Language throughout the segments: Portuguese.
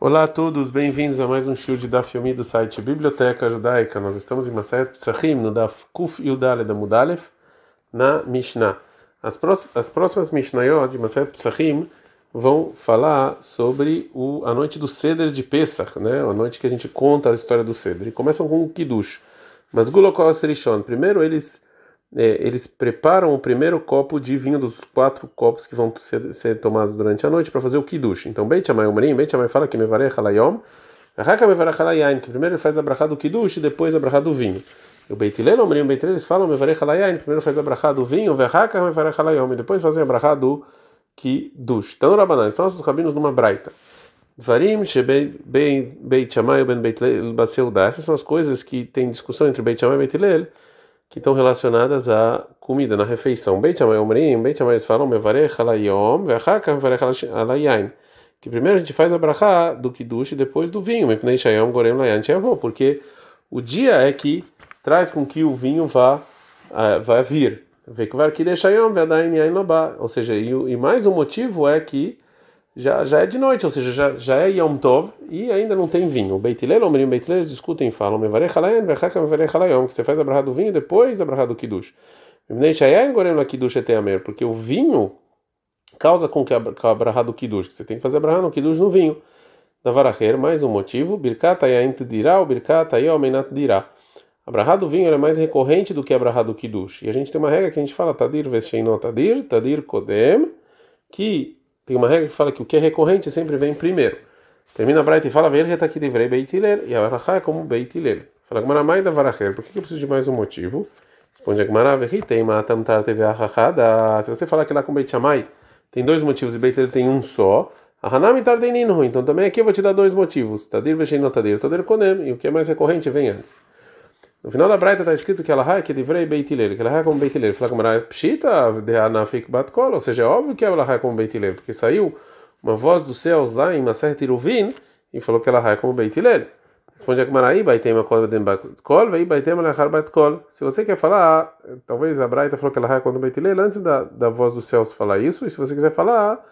Olá a todos, bem-vindos a mais um show de Daf Yomi do site Biblioteca Judaica. Nós estamos em Maset Psachim, no Daf Kuf Yudale da Mudalef, na Mishnah. As, próximas, as próximas Mishnayot de Maset Psachim vão falar sobre o, a noite do Seder de Pesach, né? a noite que a gente conta a história do Seder. E começam com o Kiddush. Mas Gulokol Serishon, primeiro eles é, eles preparam o primeiro copo de vinho dos quatro copos que vão ser, ser tomados durante a noite para fazer o kiddush. Então, Beit Shammai Umrim, Beit Shammai fala que mevarech halayom, Raka mevarech halayain, que primeiro ele faz a brachá do kiddush e depois a brachá do vinho. E o Beit Hillel Umrim, Beit Hillel, eles falam mevarech halayain, primeiro faz a brachá do vinho, Verraka mevarech halayom, e depois fazem a brachá do kiddush. Então, Rabanan, são nossos rabinos numa braita. Varim Beit Shammai Ben Beit Hillel Essas são as coisas que tem discussão entre Beit Shammai e Beit Hillel, que estão relacionadas à comida, na refeição. Beit Shammai Omrim, Beit Shammai falam mevarech halayom, ve'achaka mevarech halayain. Que primeiro a gente faz a brachá do kiddush e depois do vinho, mepnei shayom gorem layan sheavô, porque o dia é que traz com que o vinho vá uh, vá vir. Vekvar kideshayom ve'adain yain lobá. Ou seja, e, e mais um motivo é que já, já é de noite, ou seja, já, já é Yom Tov e ainda não tem vinho. O Beit Hillel, o Beit Hillel discutem e falam, Halayim, que você faz a brahá do vinho depois a brahá do Kiddush. Porque o vinho causa com que a, a brahá do Kiddush, que você tem que fazer a brahá no Kiddush no vinho. Da Varacher, mais um motivo, Birkat Ayaint dirá, o Birkat Ayaomenat dirá. A brahá do vinho é mais recorrente do que a brahá do Kiddush. E a gente tem uma regra que a gente fala, Tadir Vesheinot Tadir, Tadir Kodem, que tem uma regra que fala que o que é recorrente sempre vem primeiro. Termina a Braita e fala, Ver aqui livrei Beitiler, e a Varachá é como Beitiler. Fala Gmara mais da Varacher, por que eu preciso de mais um motivo? Responde a Gmara, Verritei, Matam Tar TV Ahachada. Se você falar que lá com Beit Shammai tem dois motivos e Beitiler tem um só, a Hanami Tar ruim. Então também aqui eu vou te dar dois motivos. Tadir Veshen Tadir, Tadir Konem, e o que é mais recorrente vem antes. No final da Braita está escrito que ela é que livrei beitileiro, que ela é como beitileiro. Fala como era pshita de anafik batkol, ou seja, é óbvio que ela é como beitileiro, porque saiu uma voz dos céus lá em Maser Tiruvin e falou que ela é como beitileiro. Responde a Gmaraí, baitema kol vedem batkol, vei baitema lechar batkol. Se você quer falar, talvez a Braita falou que ela é como beitileiro antes da, da voz dos céus falar isso, e se você quiser falar,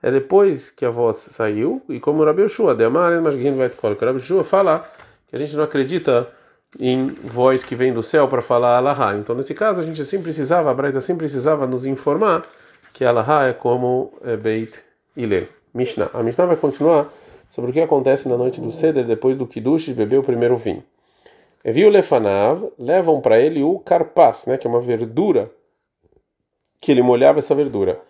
é depois que a voz saiu, e como o Rabi Yoshua, de Amar, mas batkol, que o Rabi fala que a gente não acredita em voz que vem do céu para falar Allahá. Então, nesse caso, a gente sempre precisava, a Braita sempre precisava nos informar que Allahá é como é Beit Ile. Mishnah. A Mishnah vai continuar sobre o que acontece na noite do Seder depois do Kiddush beber o primeiro vinho. Viu Lefanav, levam para ele o carpaz, né, que é uma verdura, que ele molhava essa verdura.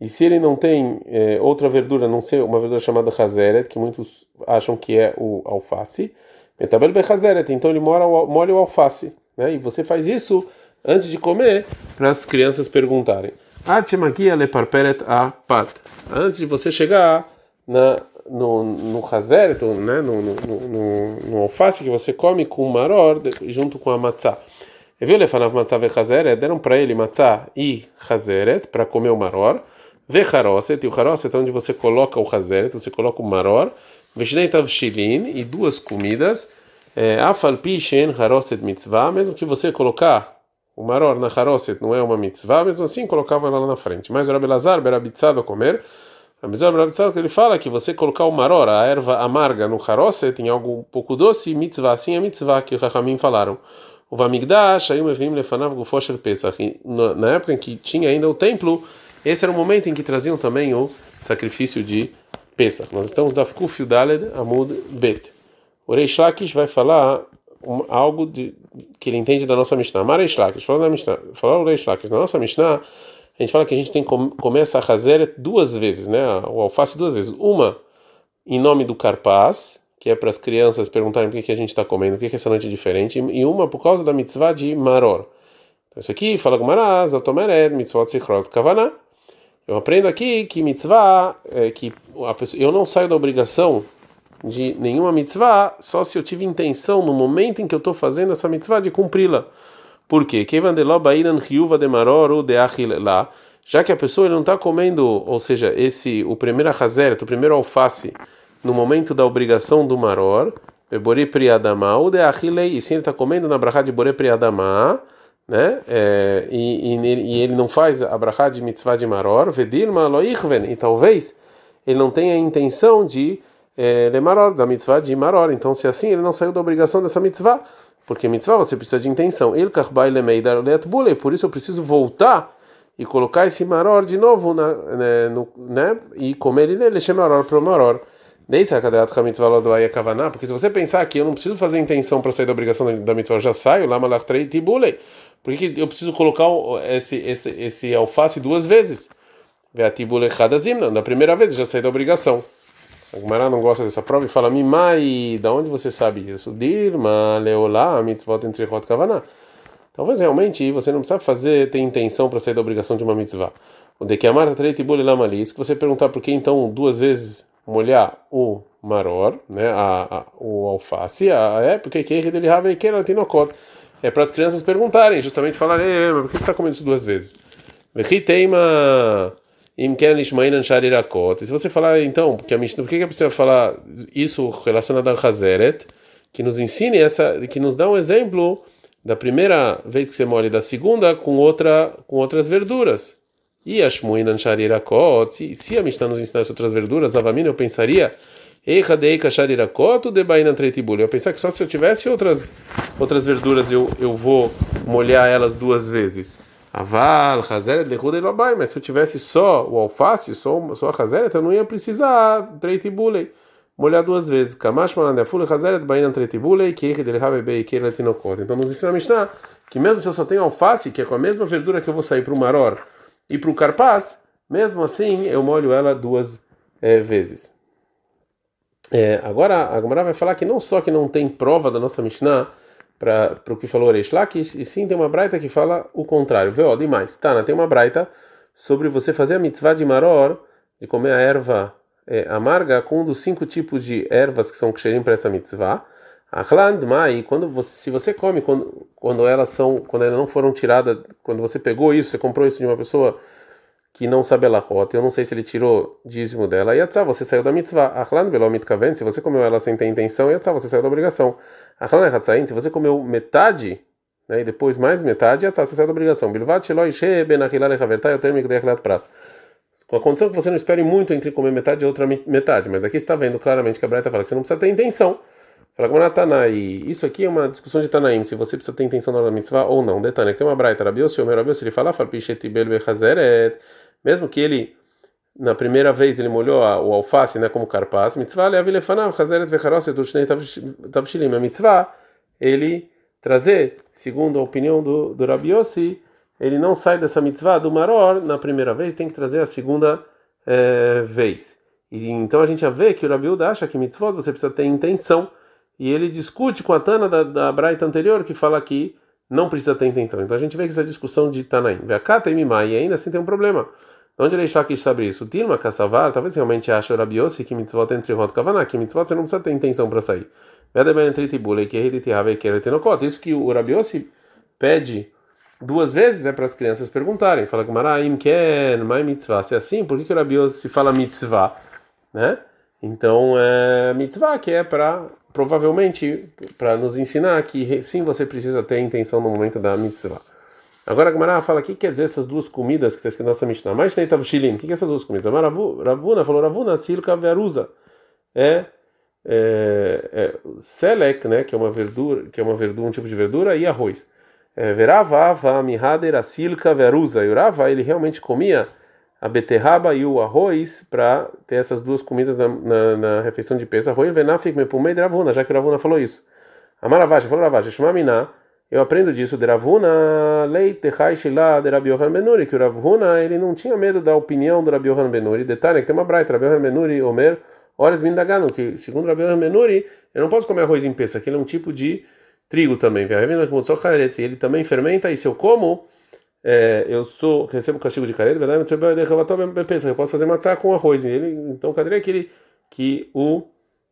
E se ele não tem é, outra verdura, não ser uma verdura chamada Hazeret, que muitos acham que é o alface, Metabel Bechazeret, então ele molha o alface. Né? E você faz isso antes de comer para as crianças perguntarem. Atemagia leparperet a pat. Antes de você chegar na, no, no hazeret, né? no, no, no, no, alface que você come com maror junto com a matzá. Viu lefanav matzá ve Deram para ele matzá e hazeret para comer o maror. Vecharoset, e o charoset é onde você coloca o hazeret, você coloca o maror. Veshnei tavshilin e duas comidas. Afalpi shen haroset mitzvah, mesmo que você colocar o maror na haroset não é uma mitzvah, mesmo assim colocava ela na frente. Mas o Rabelazar, berabitzado comer, Rabelazar, berabitzado, que ele fala que você colocar o maror, a erva amarga no haroset, tem algo um pouco doce, mitzvah, assim é mitzvah, que os Rahamim falaram. O Vamigdash, aí o Mevim lefanav gufosher pesach. Na época em que tinha ainda o templo, esse era o momento em que traziam também o sacrifício de Pesach. Nós estamos da Kuf Daled Amud Bet. O Reish Lakish vai falar um, algo de, que ele entende da nossa Mishnah. Mara Reish Lakish, falando da Mishnah, falando o Reish Lakish, na nossa Mishnah, a gente fala que a gente tem que comer essa Hazeret duas vezes, né? O alface duas vezes. Uma em nome do Carpaz, que é para as crianças perguntarem por que, a gente está comendo, por que, que essa noite é diferente, e uma por causa da mitzvah de Maror. Então, isso aqui fala com Maraz, Otomered, Mitzvot Sichrot Kavanah. Eu aprendo aqui que mitzvah, é, que pessoa, eu não saio da obrigação de nenhuma mitzvah só se eu tive intenção no momento em que eu estou fazendo essa mitzvah de cumpri-la. Por quê? Já que a pessoa não está comendo, ou seja, esse o primeiro hazeret, o primeiro alface, no momento da obrigação do maror, de e sim ele está comendo na brachá de bore priadama, né? É, e, e, e, ele não faz a de mitzvah de maror, vedirma loichven, e talvez ele não tenha a intenção de é, de maror, da mitzvah de maror. Então, se assim, ele não saiu da obrigação dessa mitzvah, porque mitzvah você precisa de intenção. Ele por isso eu preciso voltar e colocar esse maror de novo na, né, no, né, e comer ele nele, chama maror para o maror. Porque se você pensar que eu não preciso fazer intenção para sair da obrigação da mitzvah, eu já saio, lá malachtrei tibulei. Por que eu preciso colocar esse, esse, esse alface duas vezes? Na primeira vez já saí da obrigação. A Gumara não gosta dessa prova e fala: Mimai, da onde você sabe isso? Dirma, leolá, mitzvot entre rot. Talvez realmente você não precisa fazer, ter intenção para sair da obrigação de uma mitzvah. O de que a Marta treitibule lamalis, que você perguntar por que então duas vezes molhar o maror, né, a, a, o alface, a, é porque que ele rava e que ela no É para as crianças perguntarem, justamente falarem, mas por que você está comendo isso duas vezes? Vechi se você falar então, porque a Mishnah, por que é precisa falar isso relacionado a Hazeret, que nos ensine essa, que nos dá um exemplo da primeira vez que você molha da segunda com outra com outras verduras. E a Shmuinan Sharirakot, se, a Mishnah nos ensinasse outras verduras, Avamina eu pensaria Eu pensar que só se eu tivesse outras outras verduras eu, eu vou molhar elas duas vezes. Aval, Hazeret, e Mas se eu tivesse só o alface, só, só a Hazeret, eu não ia precisar treitibulei. Molhar duas vezes. Kamash malandefule Hazeret, Bainan treitibulei, Keike de Lehabebe e Keila Tinokot. Então nos ensina a Mishnah que mesmo se eu só tenho alface, que é com a mesma verdura que eu vou sair para o maror e para o carpaz, mesmo assim eu molho ela duas é, vezes. É, agora a Gamara vai falar que não só que não tem prova da nossa Mishnah para o que falou Reish Lakish, e sim tem uma braita que fala o contrário. Vê, ó, demais. Tana, tem uma braita sobre você fazer a mitzvah de maror, de comer a erva é, amarga com um dos cinco tipos de ervas que são ksherim para essa mitzvah. Achlan mai, quando você, se você come quando, quando elas são, quando elas não foram tiradas, quando você pegou isso, você comprou isso de uma pessoa que não sabe a rota, eu não sei se ele tirou dízimo dela, yatzá, você saiu da mitzvah. Achlan belom mitkaven, se você comeu ela sem ter intenção, yatzá, você saiu da obrigação. Achlan hatzain, se você comeu metade, né, e depois mais metade, yatzá, você saiu da obrigação. Bilvat sheloi she ben térmico de achilat pras. Com a condição que você não espere muito entre comer metade e outra metade, mas aqui está vendo claramente que a Breta fala que você não precisa ter intenção. Fala Tanai, isso aqui é uma discussão de Tanaim, se você precisa ter intenção na mitzvah ou não. Detalhe, tem uma Rabiossi, o meu Rabiossi, ele fala, Farpichet bel bechazeret, mesmo que ele na primeira vez ele molhou o alface, né, como carpaz, mitzvah leavi lefanav chazeret vecharoset ushnei tavshilim. A mitzvah ele trazer, segundo a opinião do, do Rabi Yossi, ele não sai dessa mitzvah do maror na primeira vez, tem que trazer a segunda é, vez. E então a gente já vê que o Rabi Uda acha que mitzvah você precisa ter intenção e ele discute com a Tana da, da Braita anterior que fala que não precisa ter intenção. Então a gente vê que essa discussão de Tanaim, Veakata e e ainda assim tem um problema. De onde está aqui sabe isso? Tilma Kassavar, talvez realmente ache Rabiossi que mitzvot entre Rot Kavaná, que mitzvot você não precisa ter intenção para sair. Isso que o Rabiossi pede duas vezes é para as crianças perguntarem. Fala que Maraim Ken, Mai Mitzvah. Se é assim, por que, que o Rabiossi fala mitzvah? Né? Então, é mitzvah que é para provavelmente para nos ensinar que sim você precisa ter intenção no momento da mitzvah. Agora a fala o que quer dizer essas duas comidas que está escrito na nossa Mishnah. Mais nem tavshilin. O que é essas duas comidas? Ravuna falou Ravuna silka verusa. É, é, é né, que é uma verdura, que é uma verdura, um tipo de verdura e arroz. É, verava ava mihader silka verusa. E o Rava ele realmente comia a beterraba e o arroz para ter essas duas comidas na, na, na refeição de peça. Arroz venafik mepumei de Ravuna, já que o Ravuna falou isso. Amaravash falou Ravash, Shmamina, eu aprendo disso de Ravuna, leite haishila de Rabi Yohan Benuri, que o Ravuna ele não tinha medo da opinião do Rabi Yohan Benuri. Detalhe que tem uma braita, Rabi Yohan Benuri, Omer, horas vindagano, que segundo Rabi Yohan Benuri, eu não posso comer arroz em peça, que ele é um tipo de trigo também. Ele também fermenta, e se eu como é, eu sou recebo castigo de careta, verdade? Eu posso fazer matzá com arroz. Ele, então, cadê aquele que o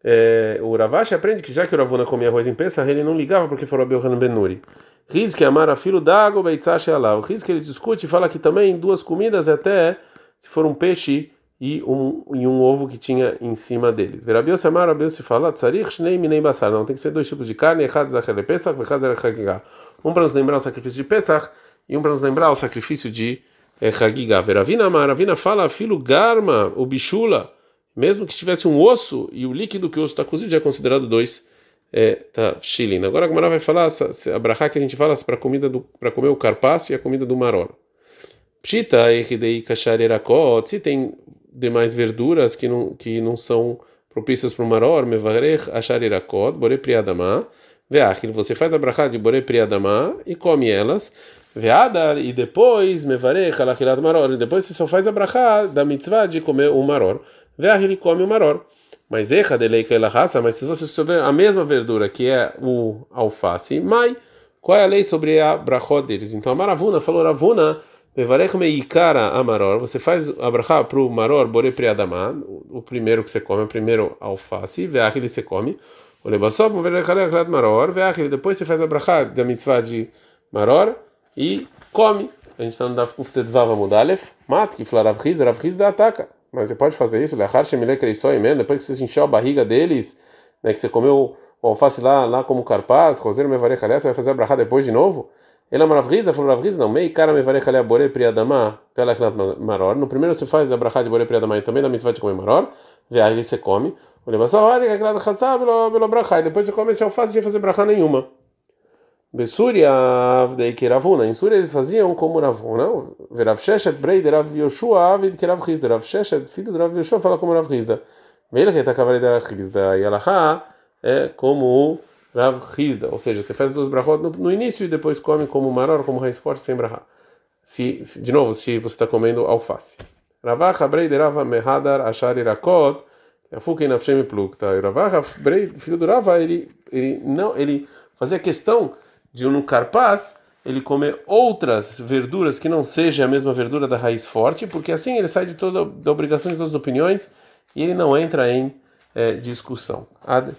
é, o Ravashi aprende que já que o Ravuna comia arroz em Pesach, ele não ligava porque falou Belhan Benuri. Riz que amara filho d'água, beitzash. O riz que ele discute fala que também duas comidas até se for um peixe e um, e um ovo que tinha em cima deles. Verabios amar, Rabios se fala, tzarich shnei minei basar. Não, tem que ser dois tipos de carne, echad zachel Pesach, vechad zachel Um para nos lembrar o sacrifício de Pesach e um para nos lembrar o sacrifício de Hagigah. Veravina Amar, Ravina fala, filho Garma, o Bichula, Mesmo que tivesse um osso e o líquido que o osso está cozido já é considerado dois é, tá. Agora a Gamara vai falar a brachá que a gente fala para comida para comer o carpaço e a comida do maror. Pshita echidei kasharerakot, se tem demais verduras que não que não são propícias para o maror, mevarech asharerakot, bore priadama, veachil, você faz a brachá de bore priadama e come elas, veadar e depois mevarech alachilat maror, e depois você só faz a brachá da mitzvah de comer o maror, veachil e come o maror. Mas erra de lei raça, mas se você souber a mesma verdura que é o alface, mai, qual é a lei sobre a brachot deles? Então a Maravuna falou, Ravuna, mevarech meikara amaror, você faz a brachá para o maror, bore priadama, o primeiro que você come, o primeiro alface, veach ele você come, o lebassop, mevarech alechat maror, veach depois você faz a brachá da mitzvah de maror e come. A gente está no Daf Kuftet Vav Amudalef, mat, que fala Rav Riz, Rav Riz ataca. Mas você pode fazer isso, depois que você encheu a barriga deles, né, que você comeu o alface lá, lá como carpaz, roseiro mevarech você vai fazer a brachá depois de novo? Ele é maravriza, falou maravriza, não, mei cara mevarech alea bore priadama, pela maror. No primeiro você faz a brachá de bore priadama e também na mitzvah de comer maror, vê aí você come. O levassó, olha, que aquela chassá, pelo brachá, e depois você come esse alface sem fazer brachá nenhuma. Besúria, daí que Ravuna. Em Súria eles faziam como Ravuna. Verav Sheshet, Brei, de Rav Yoshua, Avid, que Rav Hizda. Rav Sheshet, filho de Rav Yoshua, fala como Rav Hizda. Veio que está cavaleiro de Rav Hizda. E Alahá é como Rav Hizda. Ou seja, você faz duas brachot no, no, início e depois come como maror, como raiz forte, sem brachá. Se, se, de novo, se você está comendo alface. Ravacha, Brei, de Rava, Mehadar, Ashar, Irakot, Afuken, Nafshem, Plukta. Ravacha, Brei, filho do Rava, ele, ele, não, ele fazia questão de um carpaz ele comer outras verduras que não seja a mesma verdura da raiz forte, porque assim ele sai de toda da obrigação de todas as opiniões e ele não entra em é, discussão. Ad.